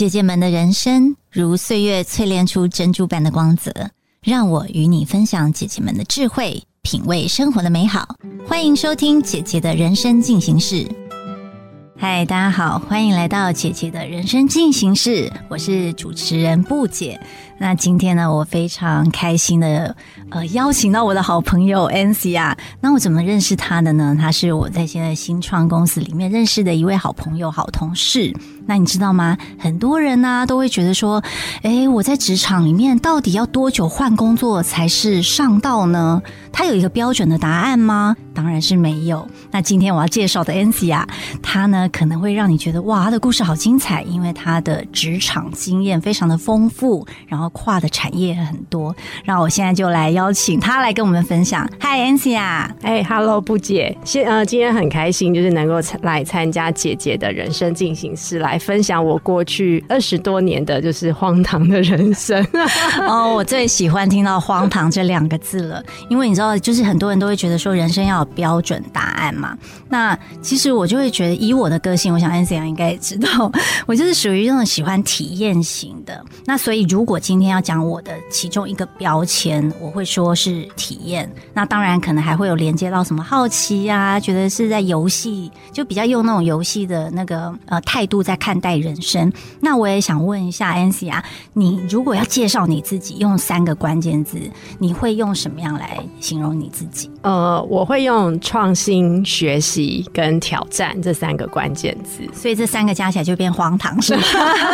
姐姐们的人生如岁月淬炼出珍珠般的光泽，让我与你分享姐姐们的智慧，品味生活的美好。欢迎收听姐姐的人生进行式。嗨，大家好，欢迎来到姐姐的人生进行式，我是主持人布姐。那今天呢，我非常开心的呃邀请到我的好朋友 a n c 啊。那我怎么认识他的呢？他是我在现在新创公司里面认识的一位好朋友、好同事。那你知道吗？很多人呢都会觉得说，哎，我在职场里面到底要多久换工作才是上道呢？他有一个标准的答案吗？当然是没有。那今天我要介绍的 Ancy 啊，他呢可能会让你觉得哇，他的故事好精彩，因为他的职场经验非常的丰富，然后。跨的产业很多，让我现在就来邀请他来跟我们分享。Hi Ancy 啊，哎，Hello 布姐，现呃今天很开心，就是能够来参加姐姐的人生进行式，来分享我过去二十多年的就是荒唐的人生。哦，我最喜欢听到“荒唐”这两个字了，因为你知道，就是很多人都会觉得说人生要有标准答案嘛。那其实我就会觉得，以我的个性，我想 Ancy 应该也知道，我就是属于那种喜欢体验型的。那所以如果今天要讲我的其中一个标签，我会说是体验。那当然可能还会有连接到什么好奇呀，觉得是在游戏，就比较用那种游戏的那个呃态度在看待人生。那我也想问一下 Ancy 啊，你如果要介绍你自己，用三个关键字，你会用什么样来形容你自己？呃，我会用创新、学习跟挑战这三个关键字。所以这三个加起来就变荒唐，是吗？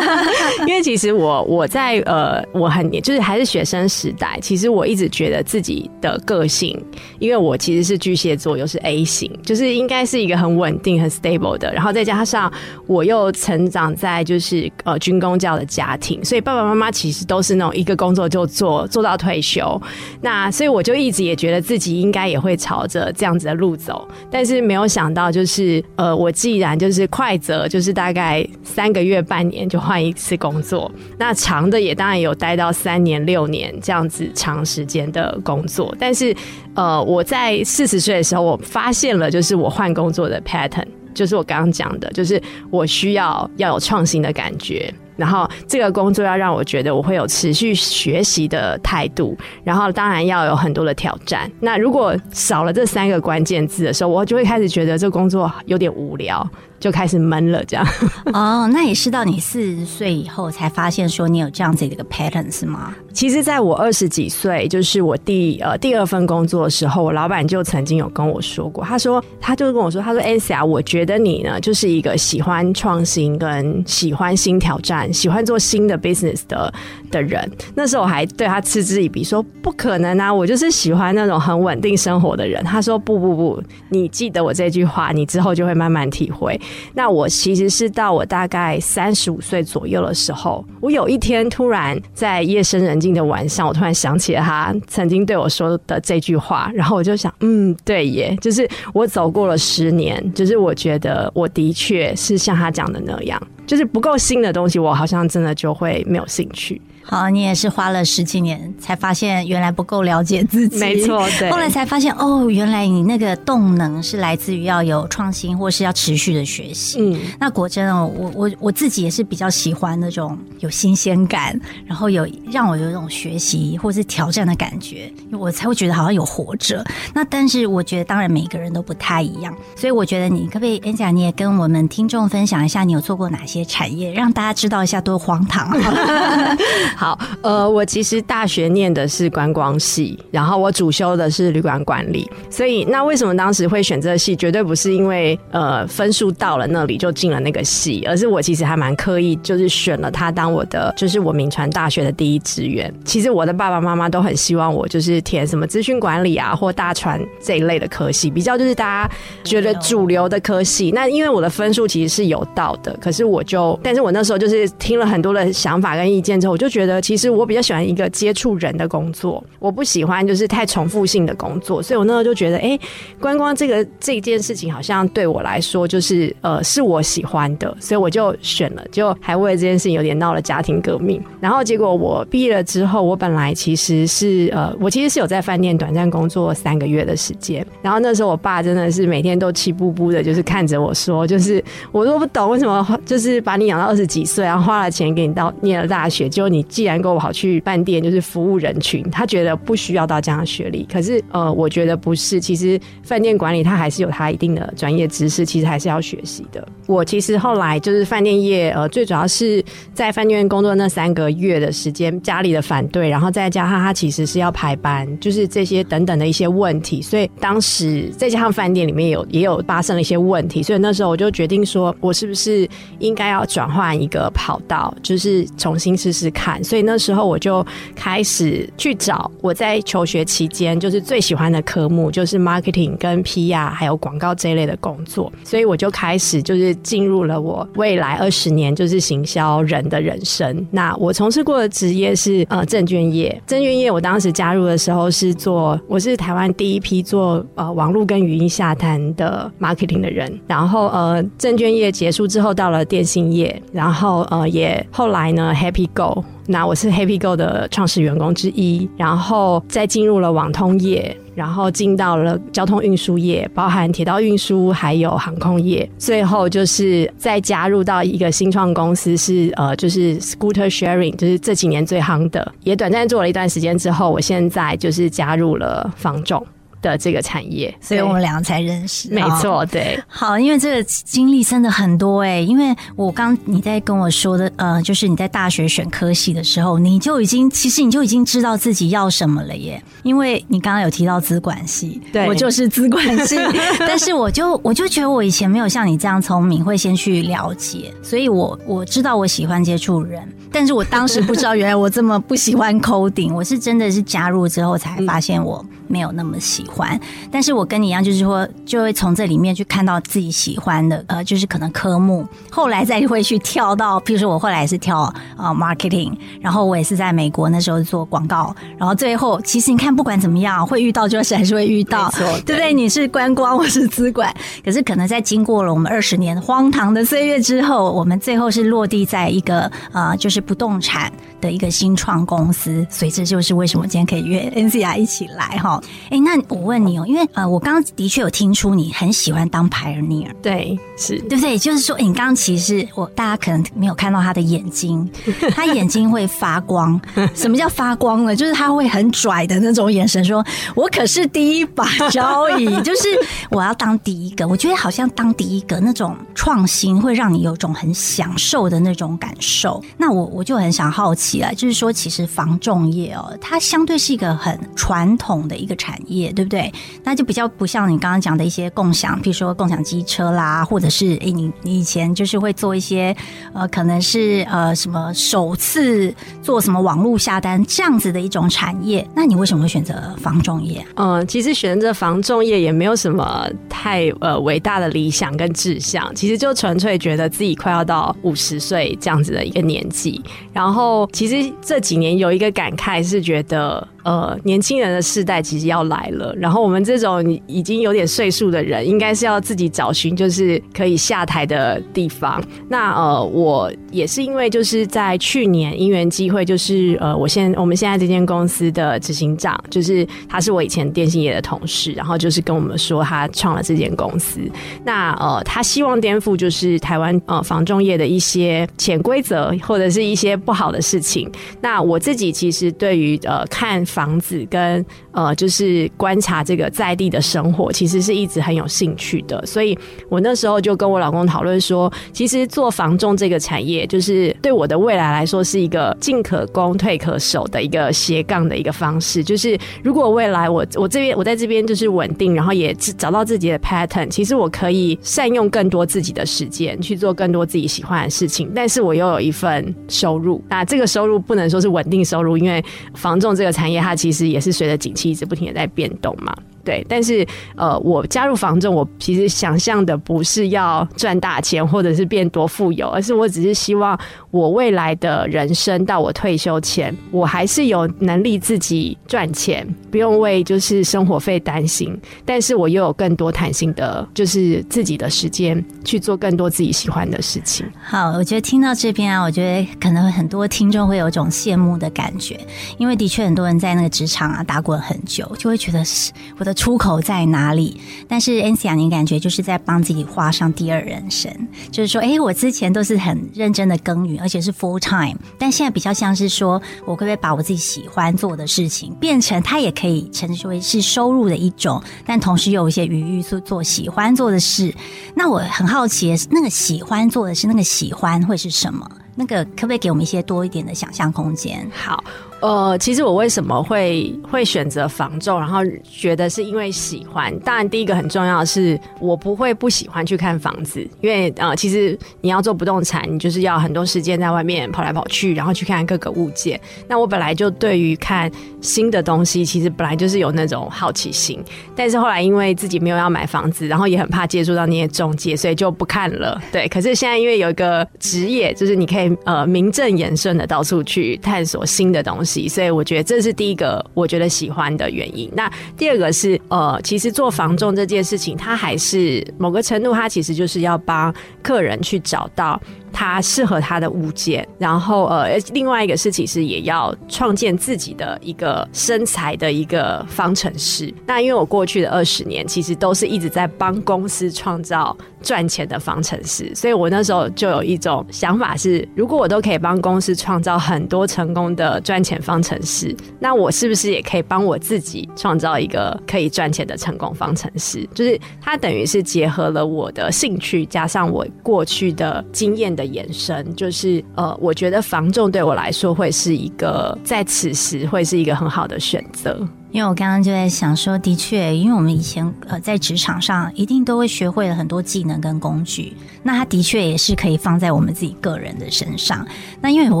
因为其实我我在呃我。我很就是还是学生时代，其实我一直觉得自己的个性，因为我其实是巨蟹座，又是 A 型，就是应该是一个很稳定、很 stable 的。然后再加上我又成长在就是呃军工教的家庭，所以爸爸妈妈其实都是那种一个工作就做做到退休。那所以我就一直也觉得自己应该也会朝着这样子的路走，但是没有想到就是呃我既然就是快则就是大概三个月半年就换一次工作，那长的也当然有待。到三年六年这样子长时间的工作，但是呃，我在四十岁的时候，我发现了就是我换工作的 pattern，就是我刚刚讲的，就是我需要要有创新的感觉，然后这个工作要让我觉得我会有持续学习的态度，然后当然要有很多的挑战。那如果少了这三个关键字的时候，我就会开始觉得这工作有点无聊。就开始闷了，这样 哦，那也是到你四十岁以后才发现说你有这样子的一个 pattern 是吗？其实，在我二十几岁，就是我第呃第二份工作的时候，我老板就曾经有跟我说过，他说他就跟我说，他说 a s a 我觉得你呢就是一个喜欢创新跟喜欢新挑战、喜欢做新的 business 的的人。那时候我还对他嗤之以鼻，说不可能啊，我就是喜欢那种很稳定生活的人。他说不不不，你记得我这句话，你之后就会慢慢体会。那我其实是到我大概三十五岁左右的时候，我有一天突然在夜深人静的晚上，我突然想起了他曾经对我说的这句话，然后我就想，嗯，对耶，就是我走过了十年，就是我觉得我的确是像他讲的那样，就是不够新的东西，我好像真的就会没有兴趣。好，你也是花了十几年才发现原来不够了解自己，没错，对。后来才发现哦，原来你那个动能是来自于要有创新，或是要持续的学习。嗯，那果真哦，我我我自己也是比较喜欢那种有新鲜感，然后有让我有一种学习或是挑战的感觉，我才会觉得好像有活着。那但是我觉得，当然每个人都不太一样，所以我觉得你可不可以，Angela，你也跟我们听众分享一下，你有做过哪些产业，让大家知道一下多荒唐。好，呃，我其实大学念的是观光系，然后我主修的是旅馆管理，所以那为什么当时会选这个系，绝对不是因为呃分数到了那里就进了那个系，而是我其实还蛮刻意，就是选了它当我的，就是我名传大学的第一志愿。其实我的爸爸妈妈都很希望我就是填什么资讯管理啊或大传这一类的科系，比较就是大家觉得主流的科系。那因为我的分数其实是有到的，可是我就，但是我那时候就是听了很多的想法跟意见之后，我就觉得。觉得其实我比较喜欢一个接触人的工作，我不喜欢就是太重复性的工作，所以我那时候就觉得，哎，观光这个这件事情好像对我来说就是呃是我喜欢的，所以我就选了，就还为了这件事情有点闹了家庭革命。然后结果我毕业了之后，我本来其实是呃我其实是有在饭店短暂工作三个月的时间，然后那时候我爸真的是每天都气呼呼的，就是看着我说，就是我都不懂为什么就是把你养到二十几岁，然后花了钱给你到念了大学，结果你既然跟我跑去饭店，就是服务人群，他觉得不需要到这样的学历。可是呃，我觉得不是，其实饭店管理它还是有它一定的专业知识，其实还是要学习的。我其实后来就是饭店业，呃，最主要是在饭店工作那三个月的时间，家里的反对，然后再加上他其实是要排班，就是这些等等的一些问题，所以当时再加上饭店里面有也有发生了一些问题，所以那时候我就决定说，我是不是应该要转换一个跑道，就是重新试试看。所以那时候我就开始去找我在求学期间就是最喜欢的科目，就是 marketing 跟 PR 还有广告这一类的工作，所以我就开始就是进入了我未来二十年就是行销人的人生。那我从事过的职业是呃证券业，证券业我当时加入的时候是做我是台湾第一批做呃网络跟语音下单的 marketing 的人，然后呃证券业结束之后到了电信业，然后呃也后来呢 Happy Go。那我是 Happy Go 的创始员工之一，然后再进入了网通业，然后进到了交通运输业，包含铁道运输还有航空业，最后就是再加入到一个新创公司，是呃就是 Scooter Sharing，就是这几年最夯的，也短暂做了一段时间之后，我现在就是加入了房仲。的这个产业，所以我们两个才认识。没错，对。好，因为这个经历真的很多哎，因为我刚你在跟我说的，呃，就是你在大学选科系的时候，你就已经其实你就已经知道自己要什么了耶。因为你刚刚有提到资管系，对我就是资管系，但是我就我就觉得我以前没有像你这样聪明，会先去了解，所以我我知道我喜欢接触人，但是我当时不知道原来我这么不喜欢 coding，我是真的是加入之后才发现我没有那么喜欢。欢，但是我跟你一样，就是说，就会从这里面去看到自己喜欢的，呃，就是可能科目，后来再会去跳到，譬如说我后来是跳啊 marketing，然后我也是在美国那时候做广告，然后最后其实你看，不管怎么样，会遇到就是还是会遇到，对不对？你是观光，我是资管，可是可能在经过了我们二十年荒唐的岁月之后，我们最后是落地在一个呃，就是不动产的一个新创公司，所以这就是为什么今天可以约 NCR 一起来哈。哎，那我。问你哦，因为呃，我刚刚的确有听出你很喜欢当 pioneer，对，是对不对？就是说，你刚刚其实我大家可能没有看到他的眼睛，他眼睛会发光。什么叫发光呢？就是他会很拽的那种眼神，说我可是第一把交椅，就是我要当第一个。我觉得好像当第一个那种创新，会让你有种很享受的那种感受。那我我就很想好奇了，就是说，其实防重业哦，它相对是一个很传统的一个产业，对对不对？那就比较不像你刚刚讲的一些共享，比如说共享机车啦，或者是哎，你你以前就是会做一些呃，可能是呃什么首次做什么网络下单这样子的一种产业，那你为什么会选择防重业？嗯，其实选择防重业也没有什么太呃伟大的理想跟志向，其实就纯粹觉得自己快要到五十岁这样子的一个年纪，然后其实这几年有一个感慨是觉得。呃，年轻人的世代其实要来了，然后我们这种已经有点岁数的人，应该是要自己找寻就是可以下台的地方。那呃，我也是因为就是在去年因缘机会，就是呃，我现我们现在这间公司的执行长，就是他是我以前电信业的同事，然后就是跟我们说他创了这间公司。那呃，他希望颠覆就是台湾呃房仲业的一些潜规则或者是一些不好的事情。那我自己其实对于呃看。房子跟呃，就是关察这个在地的生活，其实是一直很有兴趣的。所以我那时候就跟我老公讨论说，其实做房仲这个产业，就是对我的未来来说是一个进可攻退可守的一个斜杠的一个方式。就是如果未来我我这边我在这边就是稳定，然后也找到自己的 pattern，其实我可以善用更多自己的时间去做更多自己喜欢的事情，但是我又有一份收入。那这个收入不能说是稳定收入，因为房仲这个产业。它其实也是随着景气一直不停的在变动嘛，对。但是呃，我加入房仲，我其实想象的不是要赚大钱或者是变多富有，而是我只是希望我未来的人生到我退休前，我还是有能力自己赚钱，不用为就是生活费担心，但是我又有更多弹性的，就是自己的时间去做更多自己喜欢的事情。好，我觉得听到这边啊，我觉得可能很多听众会有种羡慕的感觉，因为的确很多人在那个职场啊打滚很久，就会觉得是我的出口在哪里。但是 a n s i a 你感觉就是在帮自己画上第二人生，就是说，哎，我之前都是很认真的耕耘。而且是 full time，但现在比较像是说，我可不可以把我自己喜欢做的事情变成它也可以称之为是收入的一种，但同时又有一些余裕去做喜欢做的事。那我很好奇，那个喜欢做的是那个喜欢会是什么？那个可不可以给我们一些多一点的想象空间？好。呃，其实我为什么会会选择房仲，然后觉得是因为喜欢。当然，第一个很重要的是，我不会不喜欢去看房子，因为呃，其实你要做不动产，你就是要很多时间在外面跑来跑去，然后去看各个物件。那我本来就对于看新的东西，其实本来就是有那种好奇心。但是后来因为自己没有要买房子，然后也很怕接触到那些中介，所以就不看了。对，可是现在因为有一个职业，就是你可以呃名正言顺的到处去探索新的东西。所以我觉得这是第一个我觉得喜欢的原因。那第二个是呃，其实做房仲这件事情，它还是某个程度，它其实就是要帮客人去找到。他适合他的物件，然后呃，另外一个事情是也要创建自己的一个身材的一个方程式。那因为我过去的二十年其实都是一直在帮公司创造赚钱的方程式，所以我那时候就有一种想法是，如果我都可以帮公司创造很多成功的赚钱方程式，那我是不是也可以帮我自己创造一个可以赚钱的成功方程式？就是它等于是结合了我的兴趣加上我过去的经验的。延伸就是呃，我觉得防重对我来说会是一个在此时会是一个很好的选择。因为我刚刚就在想说，的确，因为我们以前呃在职场上一定都会学会了很多技能跟工具，那它的确也是可以放在我们自己个人的身上。那因为我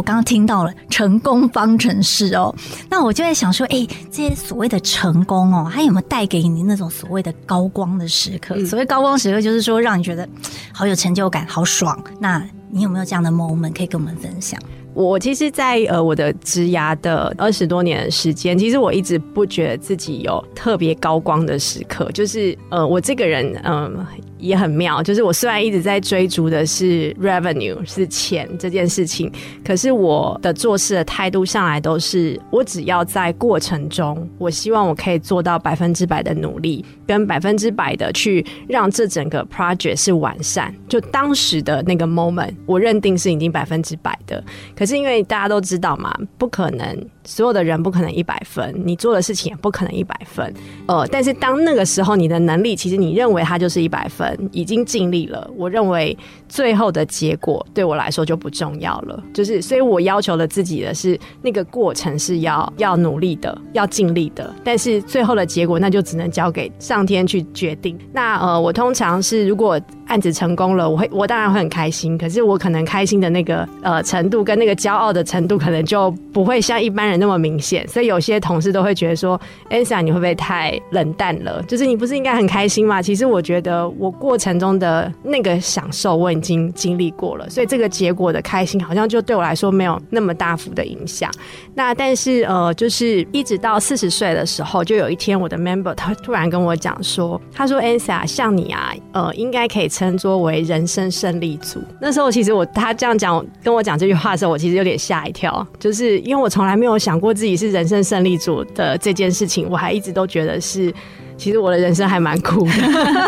刚刚听到了成功方程式哦，那我就在想说，哎，这些所谓的成功哦，它有没有带给你那种所谓的高光的时刻？所谓高光时刻，就是说让你觉得好有成就感、好爽。那你有没有这样的 moment 可以跟我们分享？我其实，在呃我的职涯的二十多年的时间，其实我一直不觉得自己有特别高光的时刻。就是呃，我这个人嗯也很妙，就是我虽然一直在追逐的是 revenue 是钱这件事情，可是我的做事的态度向来都是，我只要在过程中，我希望我可以做到百分之百的努力，跟百分之百的去让这整个 project 是完善。就当时的那个 moment，我认定是已经百分之百的。可是因为大家都知道嘛，不可能所有的人不可能一百分，你做的事情也不可能一百分。呃，但是当那个时候，你的能力其实你认为它就是一百分，已经尽力了。我认为最后的结果对我来说就不重要了。就是，所以我要求了自己的是那个过程是要要努力的，要尽力的。但是最后的结果那就只能交给上天去决定。那呃，我通常是如果案子成功了，我会我当然会很开心。可是我可能开心的那个呃程度跟那个。骄傲的程度可能就不会像一般人那么明显，所以有些同事都会觉得说：“Ansa，你会不会太冷淡了？就是你不是应该很开心吗？”其实我觉得我过程中的那个享受我已经经历过了，所以这个结果的开心好像就对我来说没有那么大幅的影响。那但是呃，就是一直到四十岁的时候，就有一天我的 member 他突然跟我讲说：“他说 Ansa，像你啊，呃，应该可以称作为人生胜利组。”那时候其实我他这样讲跟我讲这句话的时候，我。其实有点吓一跳，就是因为我从来没有想过自己是人生胜利组的这件事情，我还一直都觉得是。其实我的人生还蛮苦的，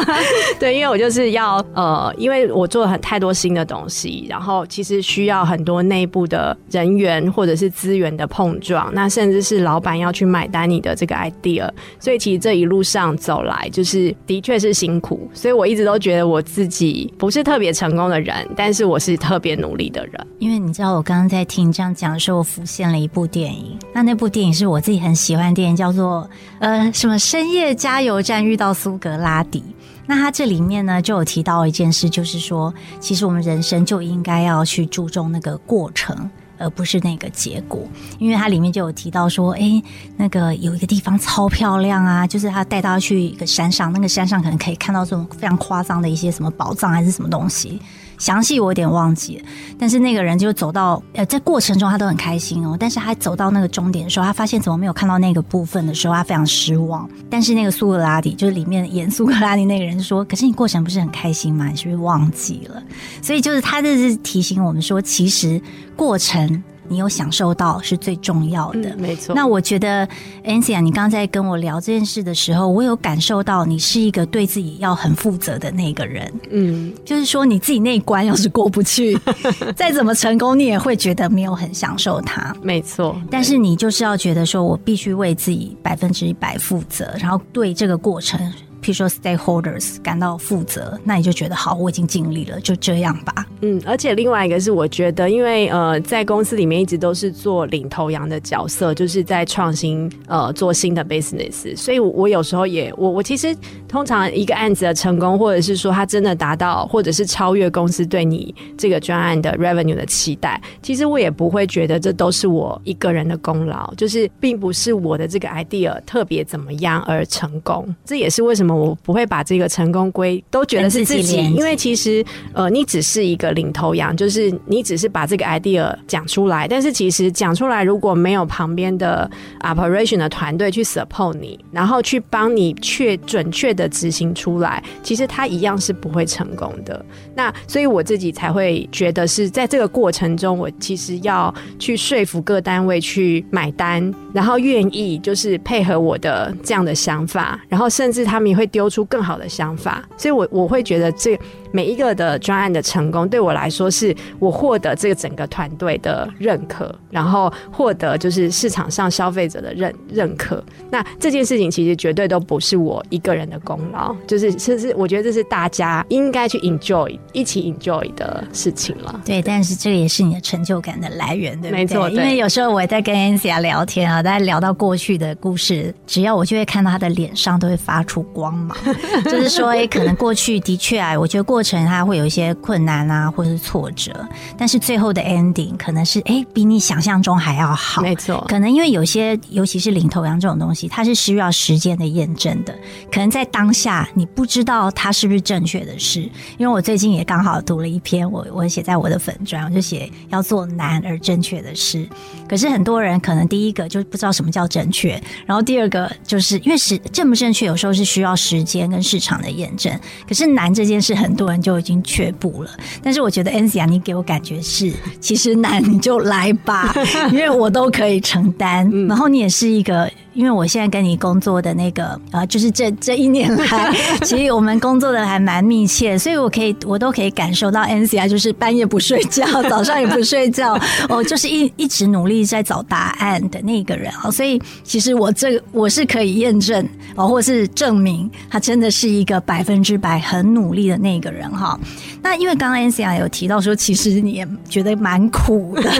对，因为我就是要呃，因为我做了很太多新的东西，然后其实需要很多内部的人员或者是资源的碰撞，那甚至是老板要去买单你的这个 idea，所以其实这一路上走来，就是的确是辛苦，所以我一直都觉得我自己不是特别成功的人，但是我是特别努力的人。因为你知道，我刚刚在听这样讲的时候，我浮现了一部电影，那那部电影是我自己很喜欢的电影，叫做呃什么深夜加。加油站遇到苏格拉底，那他这里面呢就有提到一件事，就是说，其实我们人生就应该要去注重那个过程，而不是那个结果。因为它里面就有提到说，哎，那个有一个地方超漂亮啊，就是他带他去一个山上，那个山上可能可以看到这种非常夸张的一些什么宝藏还是什么东西。详细我有点忘记。但是那个人就走到呃，在过程中他都很开心哦，但是他走到那个终点的时候，他发现怎么没有看到那个部分的时候，他非常失望。但是那个苏格拉底就是里面演苏格拉底那个人说：“可是你过程不是很开心吗？你是不是忘记了？”所以就是他这是提醒我们说，其实过程。你有享受到是最重要的，没错。那我觉得 a n c i a 你刚才跟我聊这件事的时候，我有感受到你是一个对自己要很负责的那个人。嗯，就是说你自己那一关要是过不去，再怎么成功，你也会觉得没有很享受它。没错。但是你就是要觉得说，我必须为自己百分之一百负责，然后对这个过程。譬如说，stakeholders 感到负责，那你就觉得好，我已经尽力了，就这样吧。嗯，而且另外一个是，我觉得，因为呃，在公司里面一直都是做领头羊的角色，就是在创新呃做新的 business，所以我有时候也我我其实通常一个案子的成功，或者是说它真的达到，或者是超越公司对你这个专案的 revenue 的期待，其实我也不会觉得这都是我一个人的功劳，就是并不是我的这个 idea 特别怎么样而成功，这也是为什么。我不会把这个成功归都觉得是自己，因为其实呃，你只是一个领头羊，就是你只是把这个 idea 讲出来，但是其实讲出来如果没有旁边的 operation 的团队去 support 你，然后去帮你确准确的执行出来，其实它一样是不会成功的。那所以我自己才会觉得是在这个过程中，我其实要去说服各单位去买单，然后愿意就是配合我的这样的想法，然后甚至他们也会。丢出更好的想法，所以我我会觉得这每一个的专案的成功，对我来说是我获得这个整个团队的认可，然后获得就是市场上消费者的认认可。那这件事情其实绝对都不是我一个人的功劳，就是是是，我觉得这是大家应该去 enjoy 一起 enjoy 的事情了。对，但是这个也是你的成就感的来源，对不对？没错，因为有时候我也在跟 Ancia 聊天啊，大家聊到过去的故事，只要我就会看到他的脸上都会发出光芒。就是说，哎，可能过去的确啊，我觉得过程它会有一些困难啊，或者是挫折，但是最后的 ending 可能是哎，比你想象中还要好。没错，可能因为有些，尤其是领头羊这种东西，它是需要时间的验证的。可能在当下你不知道它是不是正确的事。因为我最近也刚好读了一篇，我我写在我的粉砖，我就写要做难而正确的事。可是很多人可能第一个就不知道什么叫正确，然后第二个就是因为是正不正确，有时候是需要。时间跟市场的验证，可是难这件事，很多人就已经却步了。但是我觉得 a n s i a 你给我感觉是，其实难你就来吧，因为我都可以承担。然后你也是一个。因为我现在跟你工作的那个啊，就是这这一年来，其实我们工作的还蛮密切，所以我可以我都可以感受到 N C I 就是半夜不睡觉，早上也不睡觉，哦，就是一一直努力在找答案的那个人啊。所以其实我这个我是可以验证哦，或是证明他真的是一个百分之百很努力的那个人哈。那因为刚刚 N C I 有提到说，其实你也觉得蛮苦的，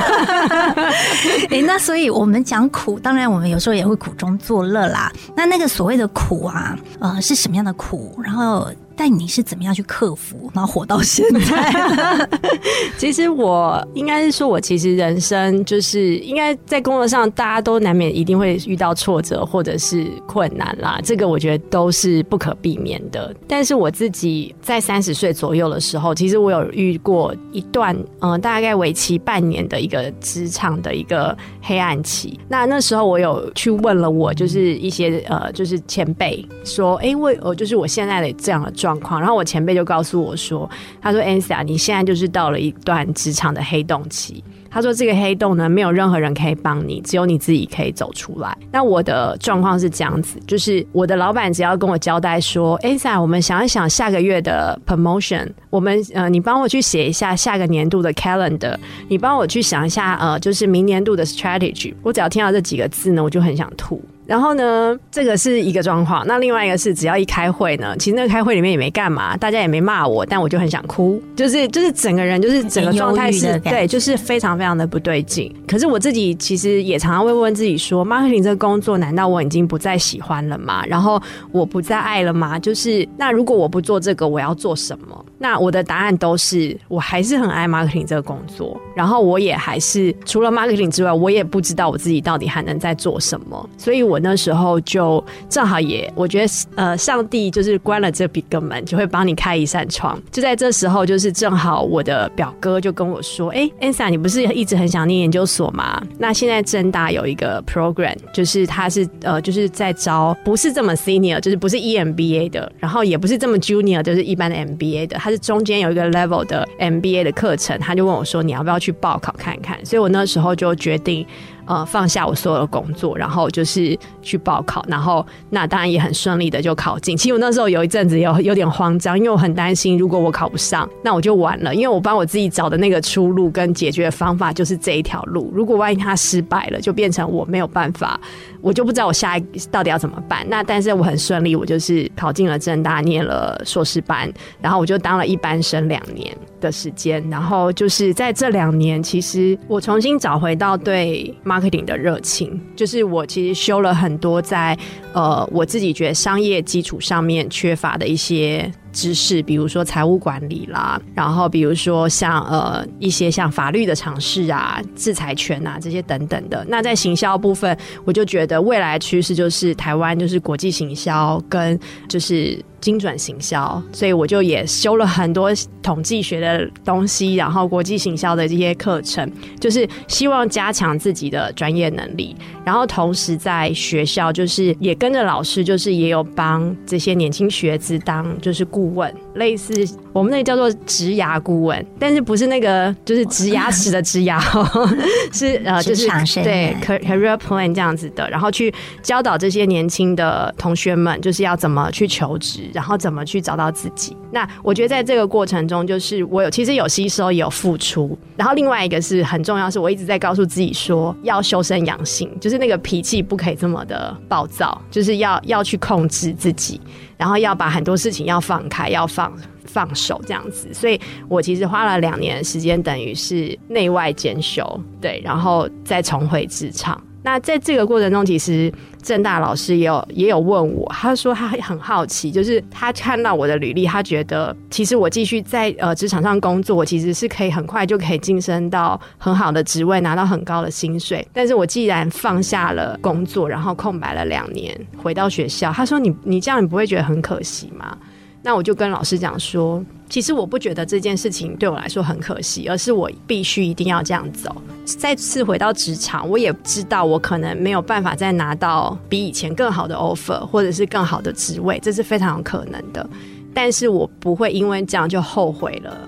哎，那所以我们讲苦，当然我们有时候也会苦中。作乐啦，那那个所谓的苦啊，呃，是什么样的苦？然后。但你是怎么样去克服，然后活到现在？其实我应该是说，我其实人生就是应该在工作上，大家都难免一定会遇到挫折或者是困难啦，这个我觉得都是不可避免的。但是我自己在三十岁左右的时候，其实我有遇过一段嗯，大概为期半年的一个职场的一个黑暗期。那那时候我有去问了我就是一些呃，就是前辈说，哎，我我就是我现在的这样的状。状况，然后我前辈就告诉我说：“他说，Ansa，你现在就是到了一段职场的黑洞期。他说，这个黑洞呢，没有任何人可以帮你，只有你自己可以走出来。那我的状况是这样子，就是我的老板只要跟我交代说，Ansa，我们想一想下个月的 promotion，我们呃，你帮我去写一下下个年度的 calendar，你帮我去想一下呃，就是明年度的 strategy。我只要听到这几个字呢，我就很想吐。”然后呢，这个是一个状况。那另外一个是，只要一开会呢，其实那个开会里面也没干嘛，大家也没骂我，但我就很想哭，就是就是整个人就是整个状态是对，就是非常非常的不对劲。可是我自己其实也常常会问自己说，marketing 这个工作难道我已经不再喜欢了吗？然后我不再爱了吗？就是那如果我不做这个，我要做什么？那我的答案都是，我还是很爱 marketing 这个工作。然后我也还是除了 marketing 之外，我也不知道我自己到底还能在做什么。所以我。那时候就正好也，我觉得呃，上帝就是关了这个门，就会帮你开一扇窗。就在这时候，就是正好我的表哥就跟我说：“哎，Ansa，你不是一直很想念研究所吗？那现在正大有一个 program，就是他是呃，就是在招不是这么 senior，就是不是 EMBA 的，然后也不是这么 junior，就是一般的 MBA 的，他是中间有一个 level 的 MBA 的课程。他就问我说：你要不要去报考看一看？所以我那时候就决定。呃，放下我所有的工作，然后就是去报考，然后那当然也很顺利的就考进。其实我那时候有一阵子有有点慌张，因为我很担心，如果我考不上，那我就完了。因为我帮我自己找的那个出路跟解决方法就是这一条路。如果万一他失败了，就变成我没有办法，我就不知道我下一到底要怎么办。那但是我很顺利，我就是考进了正大，念了硕士班，然后我就当了一班生两年的时间。然后就是在这两年，其实我重新找回到对 marketing 的热情，就是我其实修了很多在呃我自己觉得商业基础上面缺乏的一些知识，比如说财务管理啦，然后比如说像呃一些像法律的尝试啊、制裁权啊这些等等的。那在行销部分，我就觉得未来趋势就是台湾就是国际行销跟就是精准行销，所以我就也修了很多统计学的东西，然后国际行销的这些课程，就是希望加强自己的专业能力。然后同时在学校，就是也跟着老师，就是也有帮这些年轻学子当就是顾问，类似我们那个叫做职牙顾问，但是不是那个就是植牙齿的植牙，是呃就是对 career plan 这样子的，然后去教导这些年轻的同学们，就是要怎么去求职，然后怎么去找到自己。那我觉得在这个过程中，就是我有其实有吸收，也有付出。然后另外一个是很重要，是我一直在告诉自己说，要修身养性，就是那个脾气不可以这么的暴躁，就是要要去控制自己，然后要把很多事情要放开，要放放手这样子。所以我其实花了两年时间，等于是内外兼修，对，然后再重回职场。那在这个过程中，其实郑大老师也有也有问我，他说他很好奇，就是他看到我的履历，他觉得其实我继续在呃职场上工作，我其实是可以很快就可以晋升到很好的职位，拿到很高的薪水。但是我既然放下了工作，然后空白了两年，回到学校，他说你你这样你不会觉得很可惜吗？那我就跟老师讲说，其实我不觉得这件事情对我来说很可惜，而是我必须一定要这样走。再次回到职场，我也知道我可能没有办法再拿到比以前更好的 offer，或者是更好的职位，这是非常有可能的。但是我不会因为这样就后悔了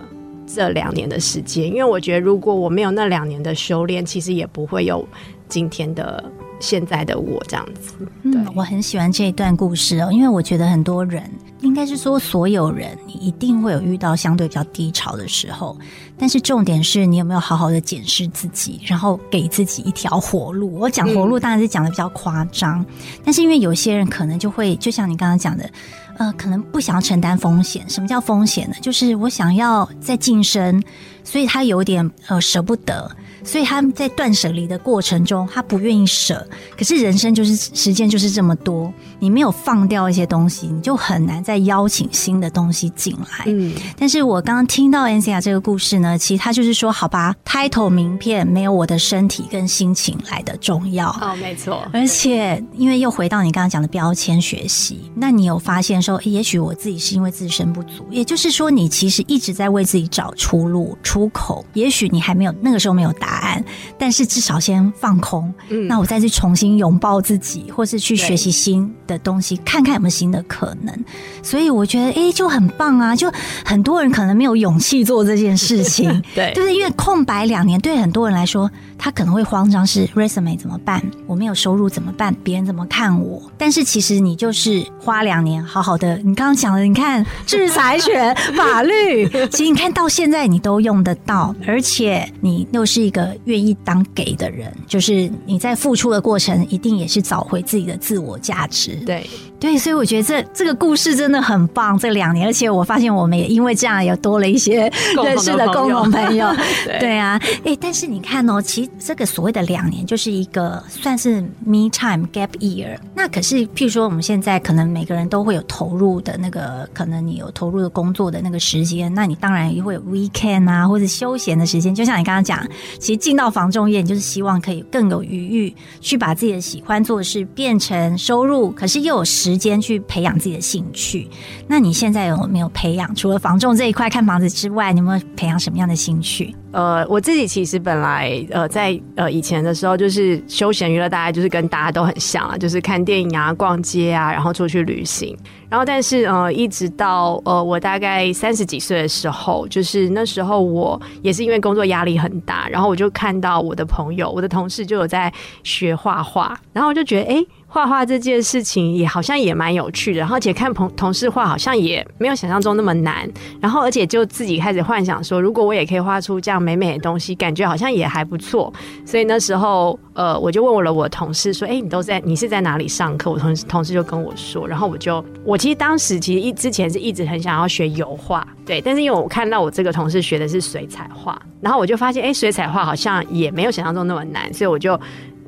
这两年的时间，因为我觉得如果我没有那两年的修炼，其实也不会有今天的。现在的我这样子，嗯，我很喜欢这一段故事哦，因为我觉得很多人，应该是说所有人，你一定会有遇到相对比较低潮的时候，但是重点是你有没有好好的检视自己，然后给自己一条活路。我讲活路当然是讲的比较夸张，但是因为有些人可能就会，就像你刚刚讲的，呃，可能不想要承担风险。什么叫风险呢？就是我想要再晋升，所以他有点呃舍不得。所以他们在断舍离的过程中，他不愿意舍。可是人生就是时间就是这么多，你没有放掉一些东西，你就很难再邀请新的东西进来。嗯，但是我刚刚听到 N C a 这个故事呢，其实他就是说，好吧，title 名片没有我的身体跟心情来的重要。哦，没错。而且因为又回到你刚刚讲的标签学习，那你有发现说，也许我自己是因为自身不足，也就是说，你其实一直在为自己找出路出口。也许你还没有那个时候没有答。答案，但是至少先放空。嗯，那我再去重新拥抱自己，或是去学习新的东西，看看有没有新的可能。所以我觉得，哎，就很棒啊！就很多人可能没有勇气做这件事情，对，就是因为空白两年，对很多人来说，他可能会慌张，是 resume 怎么办？我没有收入怎么办？别人怎么看我？但是其实你就是花两年，好好的。你刚刚讲的，你看制裁权、法律，其实你看到现在你都用得到，而且你又是一个。愿意当给的人，就是你在付出的过程，一定也是找回自己的自我价值。对对，所以我觉得这这个故事真的很棒。这两年，而且我发现我们也因为这样也多了一些 认识的共同朋友。对啊，哎，但是你看哦，其实这个所谓的两年就是一个算是 me time gap year。那可是，譬如说我们现在可能每个人都会有投入的那个，可能你有投入的工作的那个时间，那你当然也会有 weekend 啊，或者休闲的时间。就像你刚刚讲，其实进到房中业，你就是希望可以更有余裕去把自己的喜欢做的事变成收入，可是又有时。时间去培养自己的兴趣，那你现在有没有培养？除了房仲这一块看房子之外，你有没有培养什么样的兴趣？呃，我自己其实本来呃在呃以前的时候，就是休闲娱乐，大概就是跟大家都很像啊，就是看电影啊、逛街啊，然后出去旅行。然后，但是呃，一直到呃我大概三十几岁的时候，就是那时候我也是因为工作压力很大，然后我就看到我的朋友、我的同事就有在学画画，然后我就觉得哎。画画这件事情也好像也蛮有趣的，然后而且看同同事画好像也没有想象中那么难，然后而且就自己开始幻想说，如果我也可以画出这样美美的东西，感觉好像也还不错。所以那时候，呃，我就问了我同事说：“哎，你都在你是在哪里上课？”我同同事就跟我说，然后我就我其实当时其实一之前是一直很想要学油画，对，但是因为我看到我这个同事学的是水彩画，然后我就发现，哎，水彩画好像也没有想象中那么难，所以我就。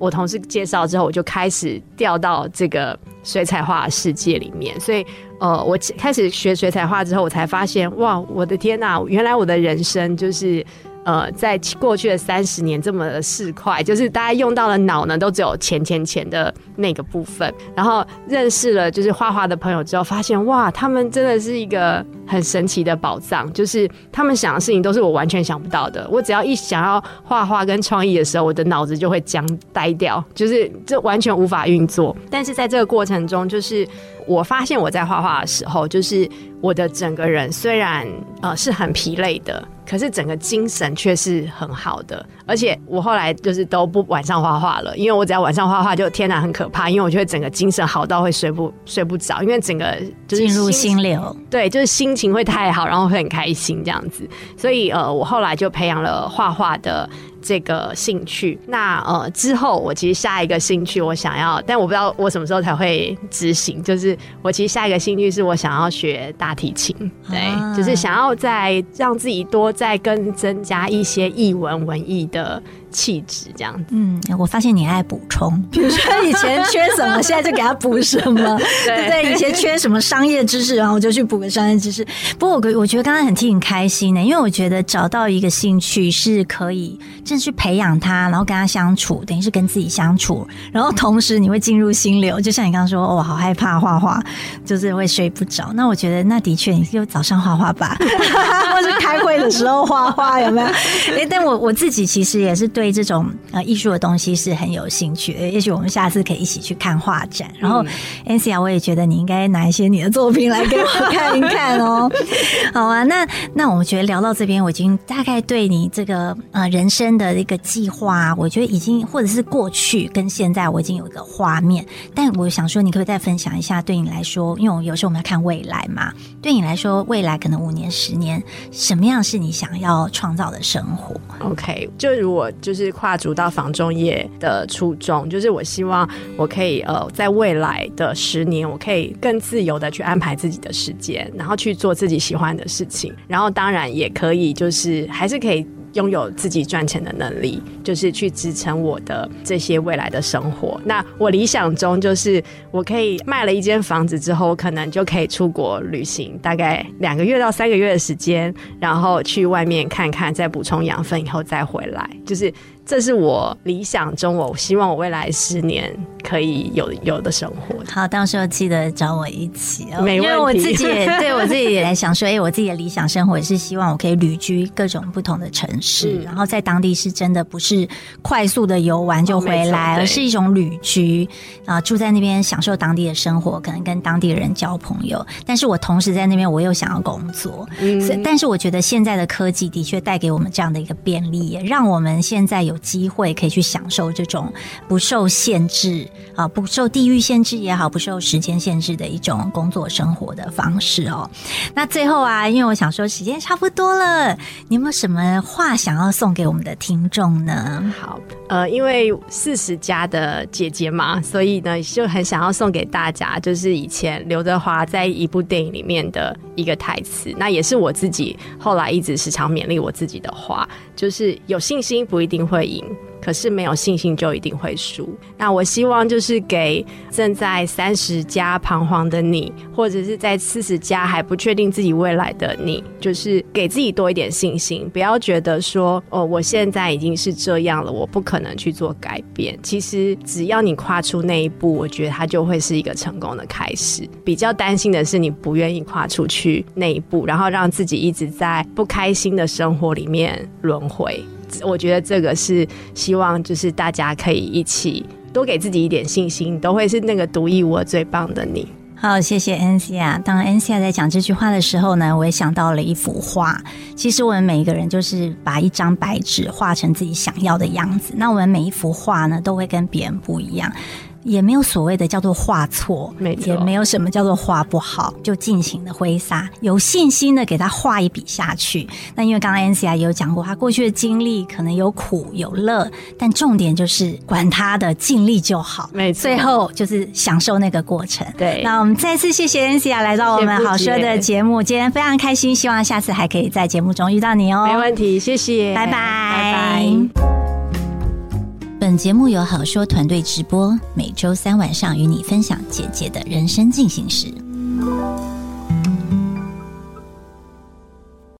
我同事介绍之后，我就开始掉到这个水彩画世界里面。所以，呃，我开始学水彩画之后，我才发现，哇，我的天呐，原来我的人生就是。呃，在过去的三十年这么的市侩，就是大家用到的脑呢，都只有钱钱钱的那个部分。然后认识了就是画画的朋友之后，发现哇，他们真的是一个很神奇的宝藏。就是他们想的事情都是我完全想不到的。我只要一想要画画跟创意的时候，我的脑子就会僵呆掉，就是这完全无法运作。但是在这个过程中，就是我发现我在画画的时候，就是我的整个人虽然呃是很疲累的。可是整个精神却是很好的，而且我后来就是都不晚上画画了，因为我只要晚上画画就天哪很可怕，因为我觉得整个精神好到会睡不睡不着，因为整个就进入心流，对，就是心情会太好，然后会很开心这样子，所以呃，我后来就培养了画画的。这个兴趣，那呃之后我其实下一个兴趣我想要，但我不知道我什么时候才会执行。就是我其实下一个兴趣是我想要学大提琴，对，就是想要再让自己多再更增加一些艺文文艺的。的气质这样子，嗯，我发现你爱补充，比如说以前缺什么，现在就给他补什么，对对？以前缺什么商业知识，然后我就去补个商业知识。不过我我觉得刚刚很替你开心呢，因为我觉得找到一个兴趣是可以，正去培养他，然后跟他相处，等于是跟自己相处，然后同时你会进入心流。就像你刚刚说，哦，好害怕画画，就是会睡不着。那我觉得那的确，你就早上画画吧，或是开会的时候画画，有没有？哎，但我我自己其实也是对。对这种呃艺术的东西是很有兴趣，也许我们下次可以一起去看画展。然后 a n c i a 我也觉得你应该拿一些你的作品来给我看一看哦。好啊，那那我觉得聊到这边，我已经大概对你这个呃人生的一个计划，我觉得已经或者是过去跟现在，我已经有一个画面。但我想说，你可不可以再分享一下，对你来说，因为我有时候我们要看未来嘛，对你来说，未来可能五年、十年，什么样是你想要创造的生活？OK，就如果就。就是跨足到房中业的初衷，就是我希望我可以呃，在未来的十年，我可以更自由的去安排自己的时间，然后去做自己喜欢的事情，然后当然也可以，就是还是可以。拥有自己赚钱的能力，就是去支撑我的这些未来的生活。那我理想中就是我可以卖了一间房子之后，可能就可以出国旅行，大概两个月到三个月的时间，然后去外面看看，再补充养分以后再回来，就是。这是我理想中，我希望我未来十年可以有有的生活。好，到时候记得找我一起，因为我自己 对我自己也来想说，哎，我自己的理想生活也是希望我可以旅居各种不同的城市，然后在当地是真的不是快速的游玩就回来，而是一种旅居啊，住在那边享受当地的生活，可能跟当地人交朋友。但是我同时在那边，我又想要工作。嗯，但是我觉得现在的科技的确带给我们这样的一个便利，也让我们现在有。机会可以去享受这种不受限制啊，不受地域限制也好，不受时间限制的一种工作生活的方式哦。那最后啊，因为我想说时间差不多了，你有没有什么话想要送给我们的听众呢？好，呃，因为四十加的姐姐嘛，所以呢就很想要送给大家，就是以前刘德华在一部电影里面的一个台词，那也是我自己后来一直时常勉励我自己的话，就是有信心不一定会赢。可是没有信心就一定会输。那我希望就是给正在三十加彷徨的你，或者是在四十加还不确定自己未来的你，就是给自己多一点信心，不要觉得说哦，我现在已经是这样了，我不可能去做改变。其实只要你跨出那一步，我觉得它就会是一个成功的开始。比较担心的是你不愿意跨出去那一步，然后让自己一直在不开心的生活里面轮回。我觉得这个是希望，就是大家可以一起多给自己一点信心，都会是那个独一无二最棒的你。好，谢谢 N C 啊。当 N C 在讲这句话的时候呢，我也想到了一幅画。其实我们每一个人就是把一张白纸画成自己想要的样子。那我们每一幅画呢，都会跟别人不一样。也没有所谓的叫做画错，也没有什么叫做画不好，就尽情的挥洒，有信心的给他画一笔下去。那因为刚刚 N C I 也有讲过，他过去的经历可能有苦有乐，但重点就是管他的，尽力就好。没错，最后就是享受那个过程。对，那我们再次谢谢 N C I 来到我们好说的节目，今天非常开心，希望下次还可以在节目中遇到你哦。没问题，谢谢，拜拜，拜拜。本节目由好说团队直播每周三晚上与你分享姐姐的人生进行时。